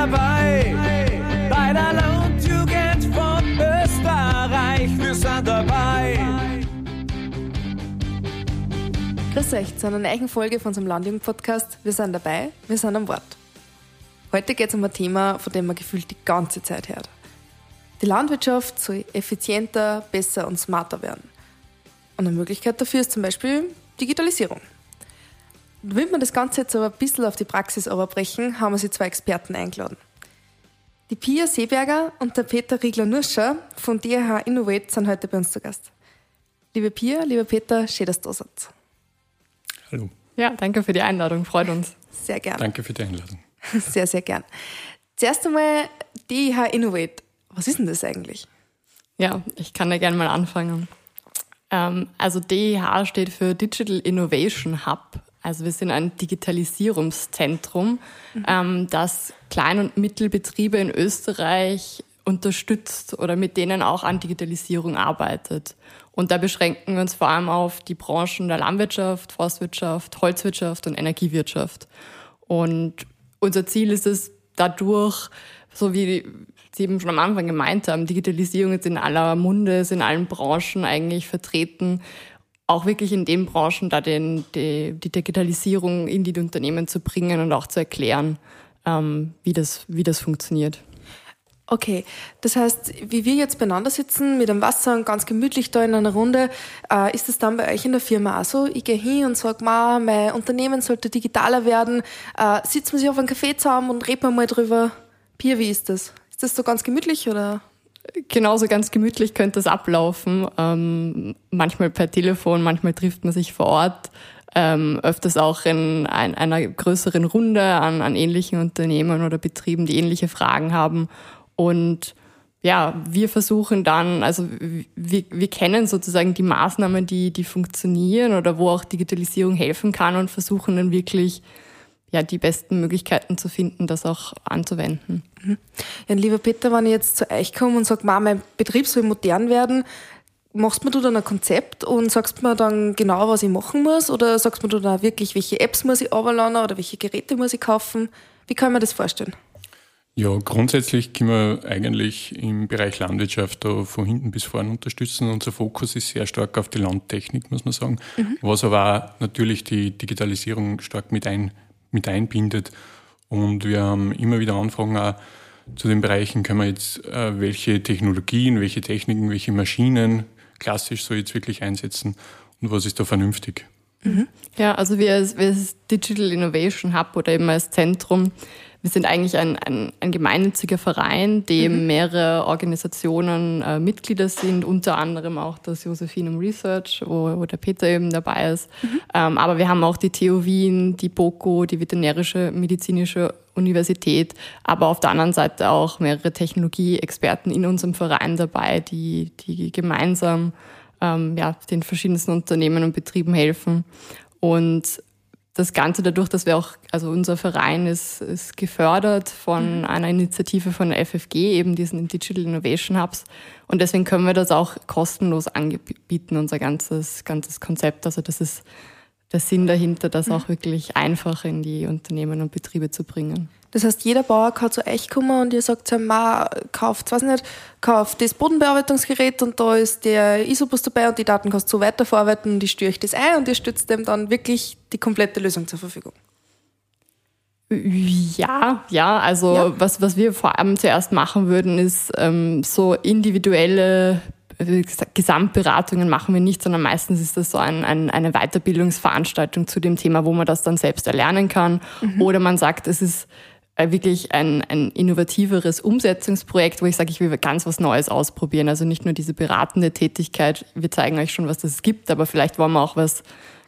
dabei. Bei der Landjugend von Österreich, wir sind dabei. Grüß euch zu einer neuen Folge von unserem Landjugend-Podcast. Wir sind dabei, wir sind am Wort. Heute geht es um ein Thema, von dem man gefühlt die ganze Zeit hört. Die Landwirtschaft soll effizienter, besser und smarter werden. Und eine Möglichkeit dafür ist zum Beispiel Digitalisierung. Will man das Ganze jetzt aber ein bisschen auf die Praxis überbrechen, haben wir sich zwei Experten eingeladen. Die Pia Seeberger und der Peter Riegler-Nurscher von DRH Innovate sind heute bei uns zu Gast. Liebe Pia, lieber Peter, schön, dass du da seid. Hallo. Ja, danke für die Einladung, freut uns. Sehr gern. Danke für die Einladung. Sehr, sehr gern. Zuerst einmal DIH Innovate. Was ist denn das eigentlich? Ja, ich kann da gerne mal anfangen. Ähm, also DIH steht für Digital Innovation Hub. Also wir sind ein Digitalisierungszentrum, mhm. ähm, das Klein- und Mittelbetriebe in Österreich unterstützt oder mit denen auch an Digitalisierung arbeitet. Und da beschränken wir uns vor allem auf die Branchen der Landwirtschaft, Forstwirtschaft, Holzwirtschaft und Energiewirtschaft. Und unser Ziel ist es dadurch, so wie Sie eben schon am Anfang gemeint haben, Digitalisierung ist in aller Munde, ist in allen Branchen eigentlich vertreten, auch wirklich in den Branchen da den, die, die Digitalisierung in die Unternehmen zu bringen und auch zu erklären, ähm, wie, das, wie das funktioniert. Okay, das heißt, wie wir jetzt beieinander sitzen mit dem Wasser und ganz gemütlich da in einer Runde, äh, ist das dann bei euch in der Firma auch so? Ich gehe hin und sage, mein Unternehmen sollte digitaler werden. Äh, sitzen wir sich auf einen Café zusammen und reden wir mal drüber. Pia, wie ist das? Ist das so ganz gemütlich oder? Genauso ganz gemütlich könnte das ablaufen. Ähm, manchmal per Telefon, manchmal trifft man sich vor Ort. Ähm, öfters auch in ein, einer größeren Runde an, an ähnlichen Unternehmen oder Betrieben, die ähnliche Fragen haben. Und ja, wir versuchen dann, also wir, wir kennen sozusagen die Maßnahmen, die, die funktionieren oder wo auch Digitalisierung helfen kann und versuchen dann wirklich ja, die besten Möglichkeiten zu finden, das auch anzuwenden. Mhm. Ja, lieber Peter, wenn ich jetzt zu euch komme und sage, mein Betrieb soll modern werden, machst mir du dann ein Konzept und sagst mir dann genau, was ich machen muss? Oder sagst mir du dann wirklich, welche Apps muss ich runterladen oder welche Geräte muss ich kaufen? Wie kann man das vorstellen? Ja, grundsätzlich können wir eigentlich im Bereich Landwirtschaft da von hinten bis vorne unterstützen. Unser Fokus ist sehr stark auf die Landtechnik, muss man sagen, mhm. was aber auch natürlich die Digitalisierung stark mit, ein, mit einbindet. Und wir haben immer wieder Anfragen auch zu den Bereichen, können wir jetzt äh, welche Technologien, welche Techniken, welche Maschinen klassisch so jetzt wirklich einsetzen und was ist da vernünftig. Mhm. Ja, also wir als, wir als Digital Innovation Hub oder eben als Zentrum wir sind eigentlich ein, ein, ein gemeinnütziger Verein, dem mhm. mehrere Organisationen äh, Mitglieder sind, unter anderem auch das Josephinum Research, wo, wo der Peter eben dabei ist. Mhm. Ähm, aber wir haben auch die TU Wien, die BOKO, die Veterinärische Medizinische Universität, aber auf der anderen Seite auch mehrere Technologieexperten in unserem Verein dabei, die, die gemeinsam ähm, ja, den verschiedensten Unternehmen und Betrieben helfen. Und das Ganze dadurch, dass wir auch, also unser Verein ist, ist gefördert von mhm. einer Initiative von der FFG, eben diesen Digital Innovation Hubs. Und deswegen können wir das auch kostenlos anbieten, unser ganzes, ganzes Konzept. Also das ist der Sinn dahinter, das mhm. auch wirklich einfach in die Unternehmen und Betriebe zu bringen. Das heißt, jeder Bauer kann zu euch kommen und ihr sagt zu ihm, kauft, weiß nicht, kauft das Bodenbearbeitungsgerät und da ist der Isobus dabei und die Daten kannst du so weiterverarbeiten und ich störe euch das ein und ihr stützt dem dann wirklich die komplette Lösung zur Verfügung. Ja, ja, also ja. Was, was wir vor allem zuerst machen würden, ist ähm, so individuelle Gesamtberatungen machen wir nicht, sondern meistens ist das so ein, ein, eine Weiterbildungsveranstaltung zu dem Thema, wo man das dann selbst erlernen kann. Mhm. Oder man sagt, es ist wirklich ein, ein innovativeres Umsetzungsprojekt, wo ich sage, ich will ganz was Neues ausprobieren. Also nicht nur diese beratende Tätigkeit, wir zeigen euch schon, was das gibt, aber vielleicht wollen wir auch was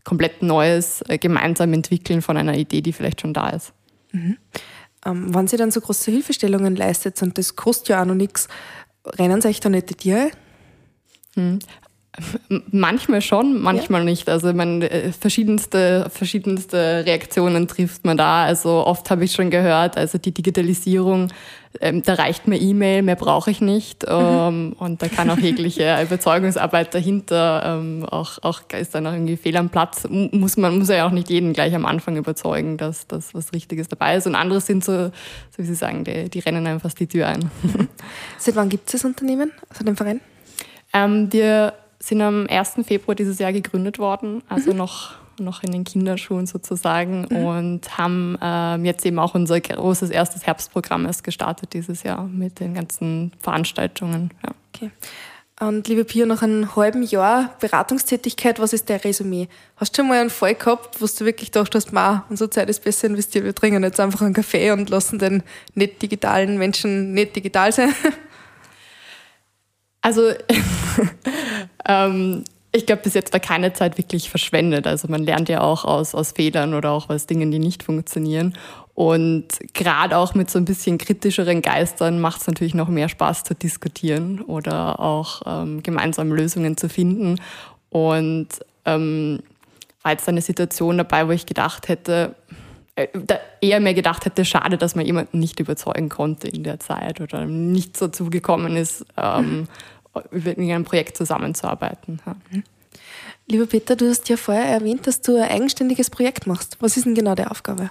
komplett Neues äh, gemeinsam entwickeln von einer Idee, die vielleicht schon da ist. Mhm. Ähm, wenn Sie dann so große Hilfestellungen leistet und das kostet ja auch noch nichts, rennen Sie euch da nicht die Tiere? Hm. Manchmal schon, manchmal ja. nicht. Also man äh, verschiedenste, verschiedenste Reaktionen trifft man da. Also oft habe ich schon gehört, also die Digitalisierung, ähm, da reicht mir E-Mail, mehr brauche ich nicht. Mhm. Ähm, und da kann auch jegliche Überzeugungsarbeit dahinter, ähm, auch, auch ist dann auch irgendwie Fehl am Platz. Muss man muss ja auch nicht jeden gleich am Anfang überzeugen, dass das was Richtiges dabei ist. Und andere sind so, so wie Sie sagen, die, die rennen einfach die Tür ein. Seit wann gibt es das Unternehmen, also den Verein? Ähm, wir sind am 1. Februar dieses Jahr gegründet worden, also mhm. noch, noch in den Kinderschuhen sozusagen mhm. und haben ähm, jetzt eben auch unser großes erstes Herbstprogramm erst gestartet dieses Jahr mit den ganzen Veranstaltungen. Ja. Okay. Und liebe Pia, nach einem halben Jahr Beratungstätigkeit, was ist dein Resümee? Hast du schon mal einen Fall gehabt, wo du wirklich gedacht hast, ma, unsere Zeit ist besser investiert, wir trinken jetzt einfach einen Kaffee und lassen den nicht digitalen Menschen nicht digital sein? Also ähm, ich glaube, bis jetzt war keine Zeit wirklich verschwendet. Also man lernt ja auch aus, aus Fehlern oder auch aus Dingen, die nicht funktionieren. Und gerade auch mit so ein bisschen kritischeren Geistern macht es natürlich noch mehr Spaß zu diskutieren oder auch ähm, gemeinsam Lösungen zu finden. Und ähm, war jetzt eine Situation dabei, wo ich gedacht hätte, äh, eher mehr gedacht hätte, schade, dass man jemanden nicht überzeugen konnte in der Zeit oder nicht so zugekommen ist, ähm, in einem Projekt zusammenzuarbeiten. Ja. Lieber Peter, du hast ja vorher erwähnt, dass du ein eigenständiges Projekt machst. Was ist denn genau die Aufgabe?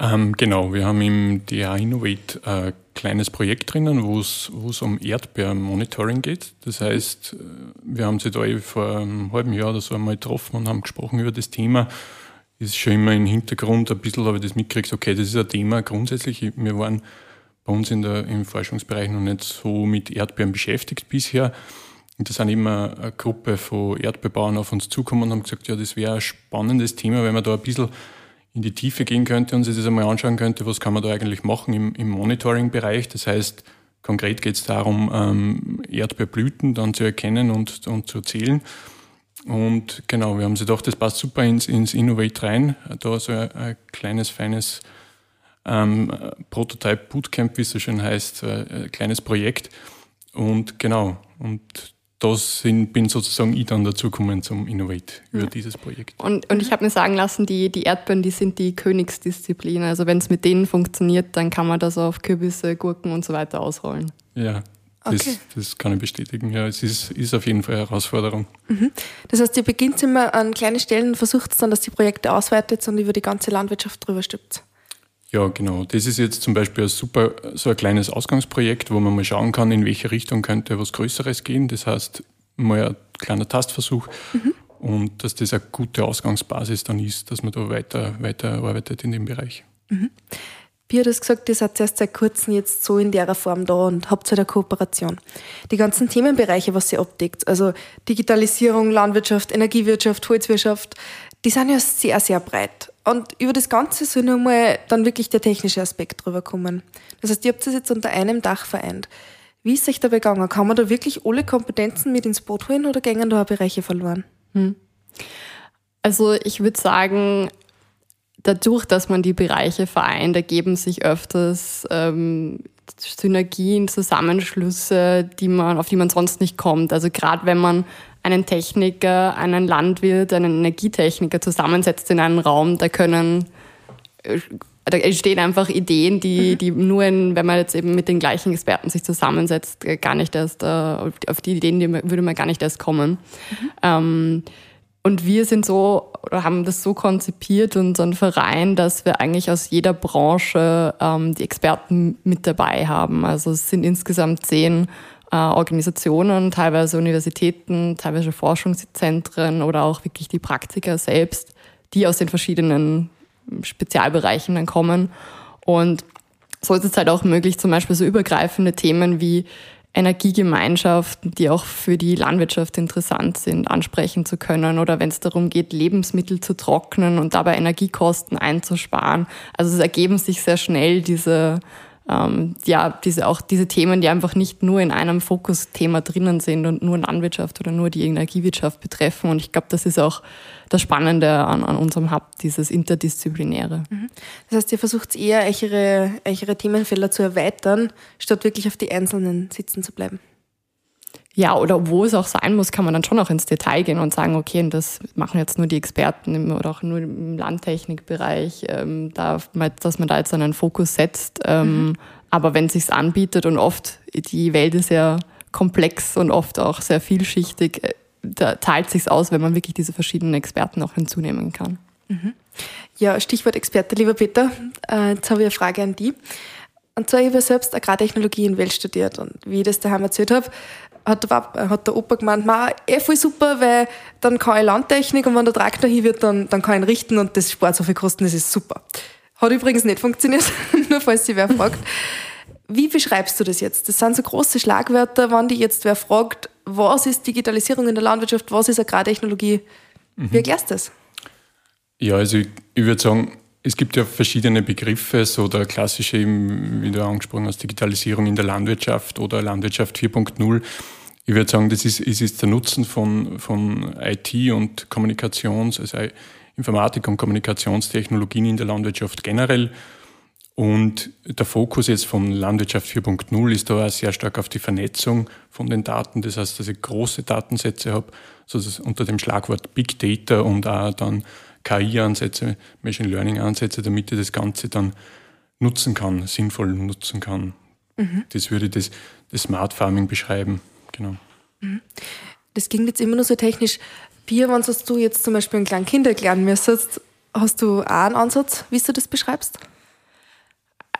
Ähm, genau, wir haben im DA Innovate ein kleines Projekt drinnen, wo es um Erdbeermonitoring geht. Das heißt, wir haben sie da eh vor einem halben Jahr oder so einmal getroffen und haben gesprochen über das Thema. Ist schon immer im Hintergrund ein bisschen, habe ich das mitgekriegt, okay, das ist ein Thema grundsätzlich. Wir waren bei uns in der, im Forschungsbereich noch nicht so mit Erdbeeren beschäftigt bisher. Und da sind immer eine Gruppe von Erdbeerbauern auf uns zugekommen und haben gesagt, ja, das wäre ein spannendes Thema, wenn man da ein bisschen in die Tiefe gehen könnte und sich das einmal anschauen könnte, was kann man da eigentlich machen im, im Monitoring-Bereich. Das heißt, konkret geht es darum, ähm, Erdbeerblüten dann zu erkennen und, und zu zählen. Und genau, wir haben sie gedacht, das passt super ins, ins Innovate rein. Da so ein, ein kleines, feines ähm, Prototype Bootcamp, wie es so schön heißt, äh, ein kleines Projekt. Und genau, und das sind, bin sozusagen ich dann dazugekommen zum Innovate über ja. dieses Projekt. Und, und ich habe mir sagen lassen, die, die Erdbeeren, die sind die Königsdisziplin. Also wenn es mit denen funktioniert, dann kann man das auf Kürbisse, Gurken und so weiter ausrollen. Ja, das, okay. das kann ich bestätigen. Ja, es ist, ist auf jeden Fall eine Herausforderung. Mhm. Das heißt, ihr beginnt immer an kleinen Stellen und versucht dann, dass die Projekte ausweitet und über die ganze Landwirtschaft drüber stülpt. Ja, genau. Das ist jetzt zum Beispiel ein super, so ein kleines Ausgangsprojekt, wo man mal schauen kann, in welche Richtung könnte was Größeres gehen. Das heißt, mal ein kleiner Tastversuch mhm. und dass das eine gute Ausgangsbasis dann ist, dass man da weiter, weiter arbeitet in dem Bereich. Mhm. Wie hat es gesagt, ihr seid erst seit kurzem jetzt so in der Form da und habt eine Kooperation. Die ganzen Themenbereiche, was ihr abdeckt, also Digitalisierung, Landwirtschaft, Energiewirtschaft, Holzwirtschaft, die sind ja sehr, sehr breit. Und über das Ganze soll nur mal dann wirklich der technische Aspekt drüber kommen. Das heißt, ihr habt das jetzt unter einem Dach vereint. Wie ist euch dabei gegangen? Kann man da wirklich alle Kompetenzen mit ins Boot holen oder gehen da auch Bereiche verloren? Hm. Also ich würde sagen, dadurch, dass man die Bereiche vereint, ergeben sich öfters ähm, Synergien, Zusammenschlüsse, die man, auf die man sonst nicht kommt. Also gerade wenn man einen Techniker, einen Landwirt, einen Energietechniker zusammensetzt in einen Raum, da können äh, da entstehen einfach Ideen, die, mhm. die nur, in, wenn man jetzt eben mit den gleichen Experten sich zusammensetzt, äh, gar nicht erst, äh, auf die Ideen die würde man gar nicht erst kommen. Mhm. Ähm, und wir sind so, oder haben das so konzipiert, unseren Verein, dass wir eigentlich aus jeder Branche ähm, die Experten mit dabei haben. Also es sind insgesamt zehn äh, Organisationen, teilweise Universitäten, teilweise Forschungszentren oder auch wirklich die Praktiker selbst, die aus den verschiedenen Spezialbereichen dann kommen. Und so ist es halt auch möglich, zum Beispiel so übergreifende Themen wie Energiegemeinschaften, die auch für die Landwirtschaft interessant sind, ansprechen zu können oder wenn es darum geht, Lebensmittel zu trocknen und dabei Energiekosten einzusparen. Also es ergeben sich sehr schnell diese ähm, ja, diese, auch diese Themen, die einfach nicht nur in einem Fokusthema drinnen sind und nur Landwirtschaft oder nur die Energiewirtschaft betreffen. Und ich glaube, das ist auch das Spannende an, an unserem Hub, dieses Interdisziplinäre. Mhm. Das heißt, ihr versucht eher, eure, eure Themenfelder zu erweitern, statt wirklich auf die einzelnen sitzen zu bleiben. Ja, oder wo es auch sein muss, kann man dann schon auch ins Detail gehen und sagen, okay, und das machen jetzt nur die Experten im, oder auch nur im Landtechnikbereich, ähm, da, dass man da jetzt einen Fokus setzt. Ähm, mhm. Aber wenn es sich anbietet und oft, die Welt ist ja komplex und oft auch sehr vielschichtig, äh, da teilt sich aus, wenn man wirklich diese verschiedenen Experten auch hinzunehmen kann. Mhm. Ja, Stichwort Experte, lieber Peter. Äh, jetzt habe ich eine Frage an dich. Und zwar, ich habe selbst Agrartechnologie in Welt studiert und wie ich das daheim erzählt habe, hat der, hat der Opa gemeint, ma, eh voll super, weil dann kann ich Landtechnik und wenn der Traktor hier wird, dann, dann kann ich ihn richten und das spart so viel Kosten, das ist super. Hat übrigens nicht funktioniert, nur falls sich wer fragt. Wie beschreibst du das jetzt? Das sind so große Schlagwörter, wenn die jetzt wer fragt, was ist Digitalisierung in der Landwirtschaft, was ist Agrartechnologie? Mhm. Wie erklärst du das? Ja, also ich, ich würde sagen, es gibt ja verschiedene Begriffe, so der klassische, wie du angesprochen hast, Digitalisierung in der Landwirtschaft oder Landwirtschaft 4.0. Ich würde sagen, das ist, ist, ist der Nutzen von, von IT und Kommunikations-, also Informatik und Kommunikationstechnologien in der Landwirtschaft generell. Und der Fokus jetzt von Landwirtschaft 4.0 ist da auch sehr stark auf die Vernetzung von den Daten. Das heißt, dass ich große Datensätze habe, so dass unter dem Schlagwort Big Data und auch dann KI-Ansätze, Machine Learning-Ansätze, damit ich das Ganze dann nutzen kann, sinnvoll nutzen kann. Mhm. Das würde das, das Smart Farming beschreiben. Genau. Mhm. Das klingt jetzt immer nur so technisch. Bier, wenn du jetzt zum Beispiel einen kleinen Kind erklären müsstest, hast du auch einen Ansatz, wie du das beschreibst?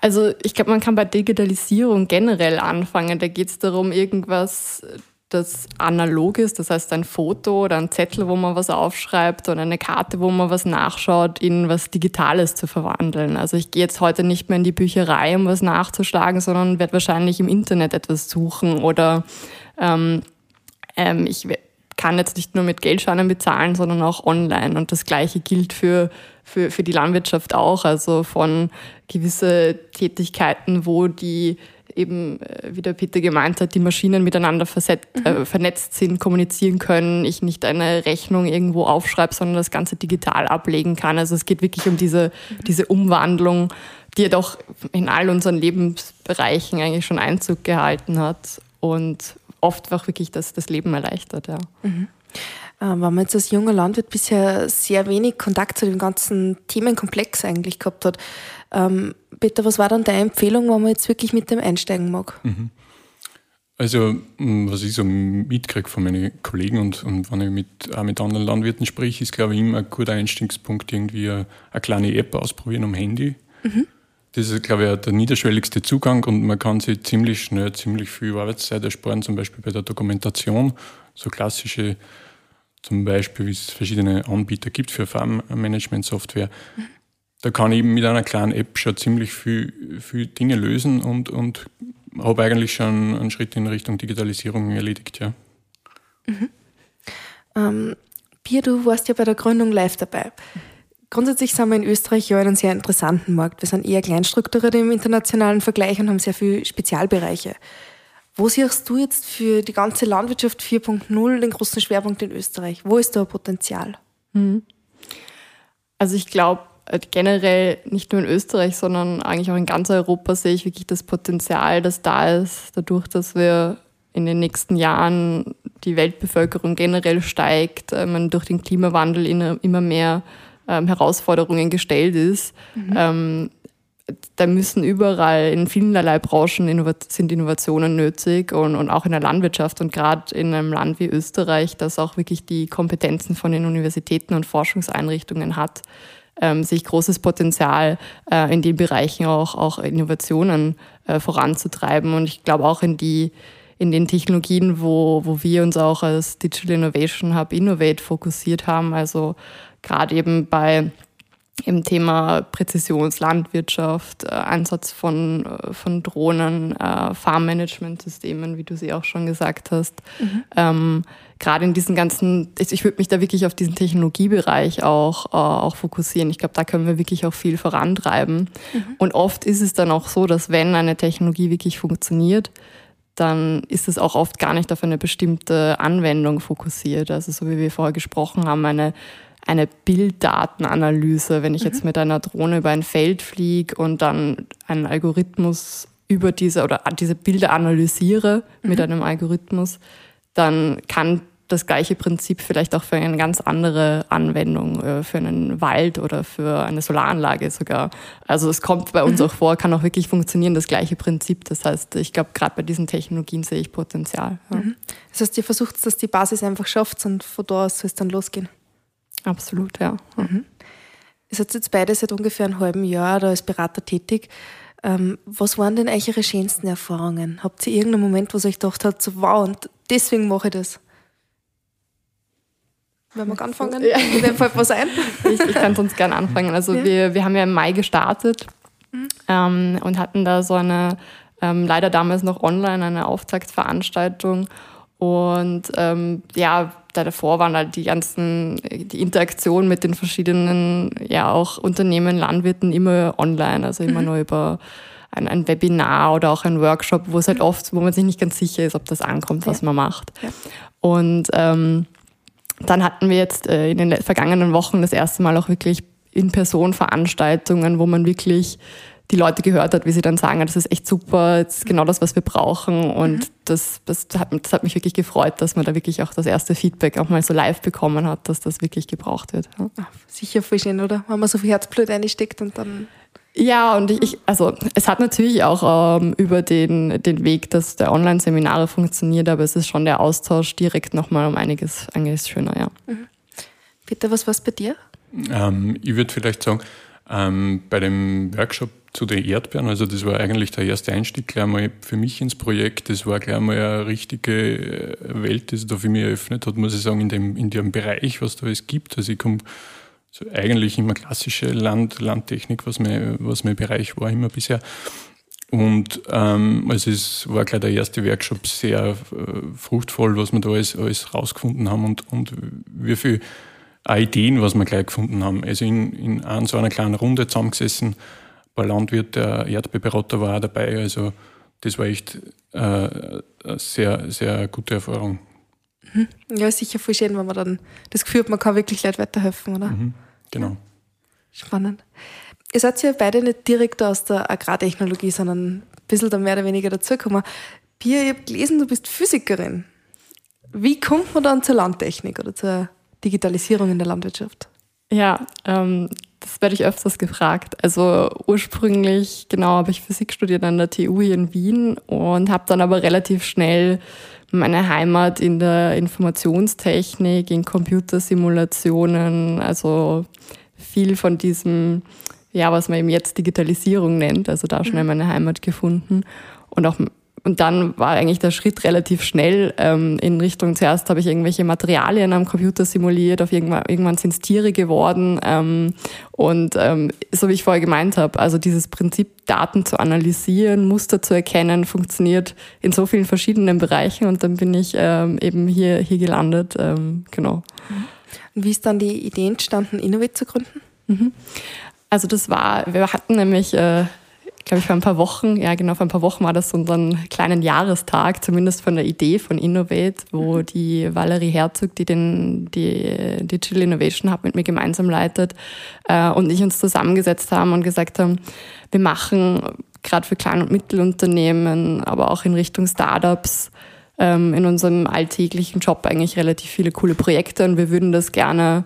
Also ich glaube, man kann bei Digitalisierung generell anfangen. Da geht es darum, irgendwas das analog ist, das heißt ein Foto oder ein Zettel, wo man was aufschreibt oder eine Karte, wo man was nachschaut, in was Digitales zu verwandeln. Also ich gehe jetzt heute nicht mehr in die Bücherei, um was nachzuschlagen, sondern werde wahrscheinlich im Internet etwas suchen oder ähm, ähm, ich kann jetzt nicht nur mit Geldscheinen bezahlen, sondern auch online. Und das Gleiche gilt für, für, für die Landwirtschaft auch. Also von gewisse Tätigkeiten, wo die eben, äh, wie der Peter gemeint hat, die Maschinen miteinander verset, mhm. äh, vernetzt sind, kommunizieren können, ich nicht eine Rechnung irgendwo aufschreibe, sondern das Ganze digital ablegen kann. Also es geht wirklich um diese, mhm. diese Umwandlung, die ja doch in all unseren Lebensbereichen eigentlich schon Einzug gehalten hat und oft auch wirklich das, das Leben erleichtert. Ja. Mhm. Äh, wenn man jetzt als junger Landwirt bisher sehr wenig Kontakt zu dem ganzen Themenkomplex eigentlich gehabt hat, ähm, Peter, was war dann deine Empfehlung, wenn man jetzt wirklich mit dem einsteigen mag? Mhm. Also, was ich so mitkriege von meinen Kollegen und, und wenn ich mit, auch mit anderen Landwirten spreche, ist, glaube ich, immer ein guter Einstiegspunkt, irgendwie eine, eine kleine App ausprobieren am Handy. Mhm. Das ist, glaube ich, der niederschwelligste Zugang und man kann sich ziemlich schnell ziemlich viel Arbeitszeit ersparen, zum Beispiel bei der Dokumentation. So klassische, zum Beispiel, wie es verschiedene Anbieter gibt für Farmmanagement-Software. Da kann ich mit einer kleinen App schon ziemlich viel, viel Dinge lösen und, und habe eigentlich schon einen Schritt in Richtung Digitalisierung erledigt, ja. Mhm. Ähm, Pia, du warst ja bei der Gründung live dabei. Grundsätzlich sind wir in Österreich ja in einem sehr interessanten Markt. Wir sind eher kleinstrukturiert im internationalen Vergleich und haben sehr viele Spezialbereiche. Wo siehst du jetzt für die ganze Landwirtschaft 4.0 den großen Schwerpunkt in Österreich? Wo ist da Potenzial? Mhm. Also ich glaube, äh, generell nicht nur in Österreich, sondern eigentlich auch in ganz Europa sehe ich wirklich das Potenzial, das da ist, dadurch, dass wir in den nächsten Jahren die Weltbevölkerung generell steigt, äh, man durch den Klimawandel immer mehr ähm, Herausforderungen gestellt ist. Mhm. Da müssen überall in vielerlei Branchen sind Innovationen nötig und, und auch in der Landwirtschaft und gerade in einem Land wie Österreich, das auch wirklich die Kompetenzen von den Universitäten und Forschungseinrichtungen hat, ähm, sehe ich großes Potenzial, äh, in den Bereichen auch, auch Innovationen äh, voranzutreiben. Und ich glaube auch in die in den Technologien, wo, wo wir uns auch als Digital Innovation Hub Innovate fokussiert haben, also gerade eben bei im Thema Präzisionslandwirtschaft, äh, Einsatz von, äh, von Drohnen, äh, Farmmanagementsystemen, wie du sie auch schon gesagt hast. Mhm. Ähm, gerade in diesen ganzen, ich würde mich da wirklich auf diesen Technologiebereich auch, äh, auch fokussieren. Ich glaube, da können wir wirklich auch viel vorantreiben. Mhm. Und oft ist es dann auch so, dass wenn eine Technologie wirklich funktioniert, dann ist es auch oft gar nicht auf eine bestimmte Anwendung fokussiert. Also so wie wir vorher gesprochen haben, eine, eine Bilddatenanalyse. Wenn ich mhm. jetzt mit einer Drohne über ein Feld fliege und dann einen Algorithmus über diese oder diese Bilder analysiere mhm. mit einem Algorithmus, dann kann das gleiche Prinzip vielleicht auch für eine ganz andere Anwendung, äh, für einen Wald oder für eine Solaranlage sogar. Also es kommt bei uns mhm. auch vor, kann auch wirklich funktionieren, das gleiche Prinzip. Das heißt, ich glaube, gerade bei diesen Technologien sehe ich Potenzial. Ja. Mhm. Das heißt, ihr versucht, dass die Basis einfach schafft und von da aus soll es dann losgehen. Absolut, ja. Mhm. Ihr seid jetzt beide seit ungefähr einem halben Jahr da als Berater tätig. Ähm, was waren denn eigentlich eure schönsten Erfahrungen? Habt ihr irgendeinen Moment, wo ihr euch gedacht habt, so wow, und deswegen mache ich das? Wenn wir anfangen, ja. mir fällt was ein. Ich, ich kann sonst gerne anfangen. Also ja. wir, wir haben ja im Mai gestartet mhm. ähm, und hatten da so eine, ähm, leider damals noch online, eine Auftaktveranstaltung. Und ähm, ja, da davor waren halt die ganzen, die Interaktion mit den verschiedenen, ja auch Unternehmen, Landwirten immer online, also immer mhm. nur über ein, ein, Webinar oder auch ein Workshop, wo es halt mhm. oft, wo man sich nicht ganz sicher ist, ob das ankommt, was ja. man macht. Ja. Und ähm, dann hatten wir jetzt äh, in den vergangenen Wochen das erste Mal auch wirklich In-Person-Veranstaltungen, wo man wirklich die Leute gehört hat, wie sie dann sagen, das ist echt super, das ist genau das, was wir brauchen. Und mhm. das, das, hat, das hat mich wirklich gefreut, dass man da wirklich auch das erste Feedback auch mal so live bekommen hat, dass das wirklich gebraucht wird. Ja. Sicher voll schön, oder? Wenn man so viel Herzblut einsteckt und dann ja, und ich, also es hat natürlich auch ähm, über den, den Weg, dass der Online-Seminare funktioniert, aber es ist schon der Austausch direkt nochmal um einiges, einiges schöner, ja. Mhm. Peter, was war es bei dir? Ähm, ich würde vielleicht sagen, ähm, bei dem Workshop zu den Erdbeeren, also das war eigentlich der erste Einstieg gleich mal für mich ins Projekt. Das war gleich mal eine richtige äh, Welt, die sich da für mich eröffnet hat, muss ich sagen, in dem, in dem Bereich, was da alles gibt. Also ich komme so eigentlich immer klassische Land, Landtechnik, was mein, was mein Bereich war immer bisher. Und ähm, also es war gleich der erste Workshop sehr äh, fruchtvoll, was wir da alles, alles rausgefunden haben und, und wie viele Ideen, was wir gleich gefunden haben. Also in, in so einer kleinen Runde zusammengesessen, ein paar Landwirt, der Erdbeerberater war auch dabei. Also das war echt äh, eine sehr, sehr gute Erfahrung. Mhm. Ja, sicher voll schön, wenn man dann das Gefühl hat, man kann wirklich Leuten weiterhelfen, oder? Mhm. Genau. Spannend. Ihr seid ja beide nicht direkt aus der Agrartechnologie, sondern ein bisschen da mehr oder weniger dazugekommen. Pia, ich habe gelesen, du bist Physikerin. Wie kommt man dann zur Landtechnik oder zur Digitalisierung in der Landwirtschaft? Ja, ähm, das werde ich öfters gefragt. Also ursprünglich, genau, habe ich Physik studiert an der TU hier in Wien und habe dann aber relativ schnell meine Heimat in der Informationstechnik, in Computersimulationen, also viel von diesem, ja, was man eben jetzt Digitalisierung nennt, also da schnell mhm. meine Heimat gefunden und auch und dann war eigentlich der Schritt relativ schnell ähm, in Richtung, zuerst habe ich irgendwelche Materialien am Computer simuliert, auf irgendwann, irgendwann sind es Tiere geworden. Ähm, und ähm, so wie ich vorher gemeint habe, also dieses Prinzip, Daten zu analysieren, Muster zu erkennen, funktioniert in so vielen verschiedenen Bereichen und dann bin ich ähm, eben hier, hier gelandet. Ähm, genau. Und wie ist dann die Idee entstanden, Innovate zu gründen? Mhm. Also das war, wir hatten nämlich äh, glaube ich, vor ein paar Wochen, ja genau, vor ein paar Wochen war das so unseren kleinen Jahrestag, zumindest von der Idee von Innovate, wo mhm. die Valerie Herzog, die den die Digital Innovation Hub mit mir gemeinsam leitet, äh, und ich uns zusammengesetzt haben und gesagt haben, wir machen gerade für Klein- und Mittelunternehmen, aber auch in Richtung Startups, ähm, in unserem alltäglichen Job eigentlich relativ viele coole Projekte und wir würden das gerne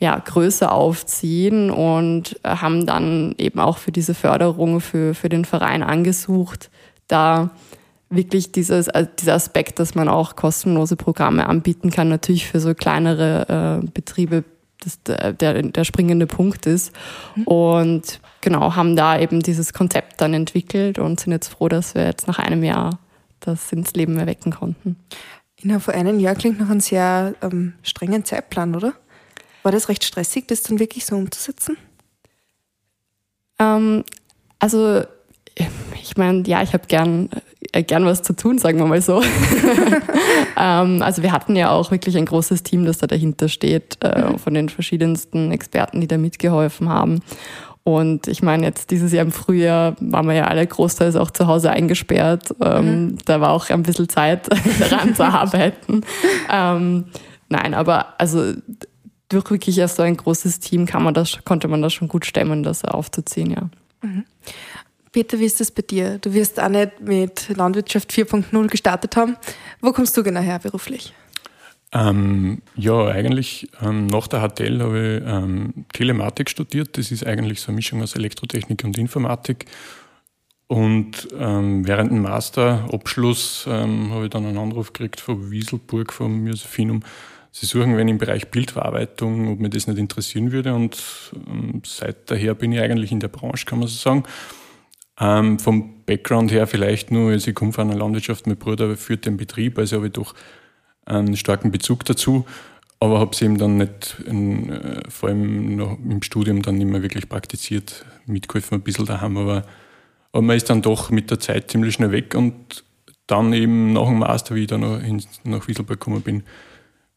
ja, größer aufziehen und äh, haben dann eben auch für diese Förderung für, für den Verein angesucht, da wirklich dieses, also dieser Aspekt, dass man auch kostenlose Programme anbieten kann, natürlich für so kleinere äh, Betriebe das der, der springende Punkt ist. Mhm. Und genau, haben da eben dieses Konzept dann entwickelt und sind jetzt froh, dass wir jetzt nach einem Jahr das ins Leben erwecken konnten. Innerhalb von einem Jahr klingt noch ein sehr ähm, strengen Zeitplan, oder? War das recht stressig, das dann wirklich so umzusetzen? Ähm, also, ich meine, ja, ich habe gern, äh, gern was zu tun, sagen wir mal so. ähm, also wir hatten ja auch wirklich ein großes Team, das da dahinter steht, äh, mhm. von den verschiedensten Experten, die da mitgeholfen haben. Und ich meine, jetzt dieses Jahr im Frühjahr waren wir ja alle großteils auch zu Hause eingesperrt. Ähm, mhm. Da war auch ein bisschen Zeit, daran zu arbeiten. Ähm, nein, aber also durch wirklich erst so ein großes Team kann man das, konnte man das schon gut stemmen, das aufzuziehen, ja. Mhm. Peter, wie ist das bei dir? Du wirst auch nicht mit Landwirtschaft 4.0 gestartet haben. Wo kommst du genau her beruflich? Ähm, ja, eigentlich ähm, nach der HTL habe ich ähm, Telematik studiert. Das ist eigentlich so eine Mischung aus Elektrotechnik und Informatik. Und ähm, während dem Masterabschluss ähm, habe ich dann einen Anruf gekriegt von Wieselburg, vom Josephinum. Sie suchen wenn im Bereich Bildverarbeitung, ob mir das nicht interessieren würde. Und ähm, seit daher bin ich eigentlich in der Branche, kann man so sagen. Ähm, vom Background her vielleicht nur, also ich komme von einer Landwirtschaft, mein Bruder führt den Betrieb, also habe ich doch einen starken Bezug dazu, aber habe es eben dann nicht, in, äh, vor allem im Studium dann nicht mehr wirklich praktiziert, mitgeholfen ein bisschen daheim, aber, aber man ist dann doch mit der Zeit ziemlich schnell weg und dann eben nach dem Master, wie ich dann noch in, nach Wieselberg gekommen bin,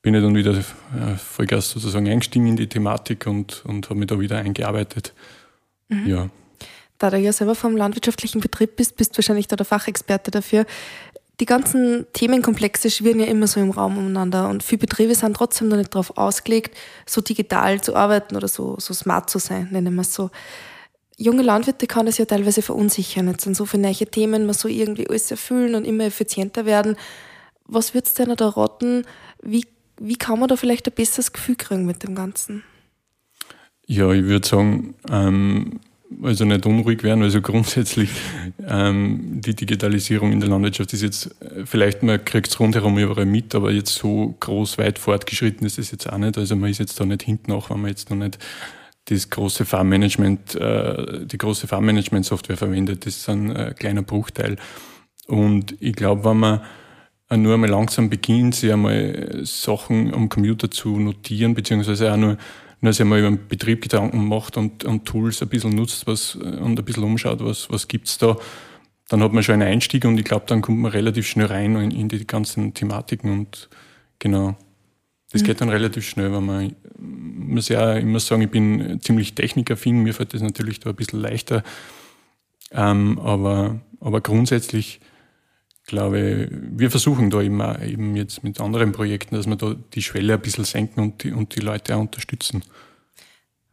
bin ich dann wieder äh, Vollgas sozusagen eingestiegen in die Thematik und, und habe mich da wieder eingearbeitet. Mhm. Ja. Da du ja selber vom landwirtschaftlichen Betrieb bist, bist du wahrscheinlich da der Fachexperte dafür die ganzen Themenkomplexe schwirren ja immer so im Raum umeinander und viele Betriebe sind trotzdem noch nicht darauf ausgelegt, so digital zu arbeiten oder so, so smart zu sein, nennen wir es so. Junge Landwirte kann das ja teilweise verunsichern. Jetzt sind so viele neue Themen, man so irgendwie alles erfüllen und immer effizienter werden. Was würdest du denn da raten? Wie, wie kann man da vielleicht ein besseres Gefühl kriegen mit dem Ganzen? Ja, ich würde sagen, ähm, also nicht unruhig werden. Also grundsätzlich ähm, die Digitalisierung in der Landwirtschaft ist jetzt, äh, vielleicht man kriegt es rundherum überall mit, aber jetzt so groß weit fortgeschritten ist es jetzt auch nicht. Also man ist jetzt da nicht hinten nach, wenn man jetzt noch nicht das große Farmmanagement, äh, die große Farmmanagement-Software verwendet. Das ist ein äh, kleiner Bruchteil. Und ich glaube, wenn man nur einmal langsam beginnt, sich einmal Sachen am Computer zu notieren, beziehungsweise auch nur nur sich einmal über den Betrieb Gedanken macht und, und Tools ein bisschen nutzt was, und ein bisschen umschaut, was, was gibt's da, dann hat man schon einen Einstieg und ich glaube, dann kommt man relativ schnell rein in, in die ganzen Thematiken und genau. Das mhm. geht dann relativ schnell, weil man muss ja immer sagen, ich bin ziemlich technikaffin, mir fällt das natürlich da ein bisschen leichter. Ähm, aber, aber grundsätzlich glaube, wir versuchen da immer eben jetzt mit anderen Projekten, dass wir da die Schwelle ein bisschen senken und die, und die Leute auch unterstützen.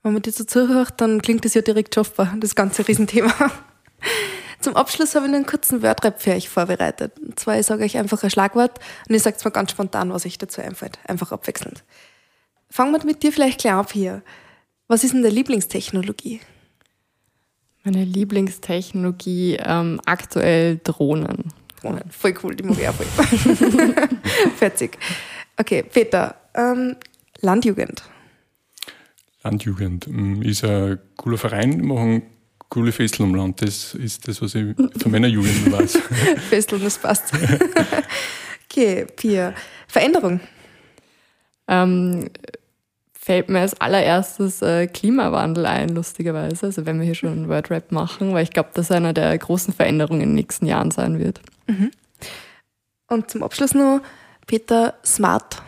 Wenn man dir so zuhört, dann klingt das ja direkt schaffbar, das ganze Riesenthema. Zum Abschluss habe ich einen kurzen Wordrap für euch vorbereitet. Und zwar, ich sage euch einfach ein Schlagwort und ich sage es mal ganz spontan, was euch dazu einfällt. Einfach abwechselnd. Fangen wir mit dir vielleicht gleich ab hier. Was ist denn deine Lieblingstechnologie? Meine Lieblingstechnologie ähm, aktuell Drohnen. Drohnen. Voll cool, die mag ich auch voll. Fertig. Okay, Peter, ähm, Landjugend. Landjugend mm, ist ein cooler Verein, machen coole Festeln am Land. Das ist das, was ich von meiner Jugend weiß. Festeln, das passt. okay, Pia. Veränderung. Ähm, fällt mir als allererstes äh, Klimawandel ein, lustigerweise. Also wenn wir hier schon Wordrap machen, weil ich glaube, dass einer der großen Veränderungen in den nächsten Jahren sein wird. Mhm. Und zum Abschluss noch, Peter, Smart.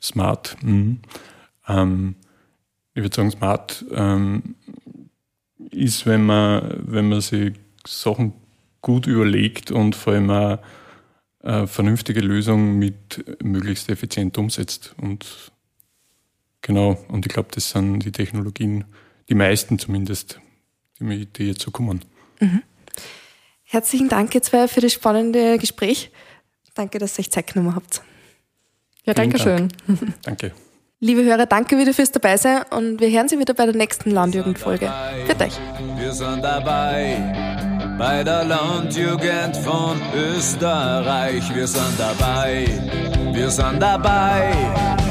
Smart. Mhm. Ähm, ich würde sagen, Smart ähm, ist, wenn man, wenn man sich Sachen gut überlegt und vor allem auch eine vernünftige Lösung mit möglichst effizient umsetzt. Und genau, und ich glaube, das sind die Technologien, die meisten zumindest, die, die jetzt so kommen. Mhm. Herzlichen Dank, ihr zwei, für das spannende Gespräch. Danke, dass ihr euch Zeit genommen habt. Ja, danke schön. Danke. Liebe Hörer, danke wieder fürs Dabeisein und wir hören Sie wieder bei der nächsten Landjugendfolge. Für euch. Wir sind dabei bei der Landjugend von Österreich. Wir sind dabei, wir sind dabei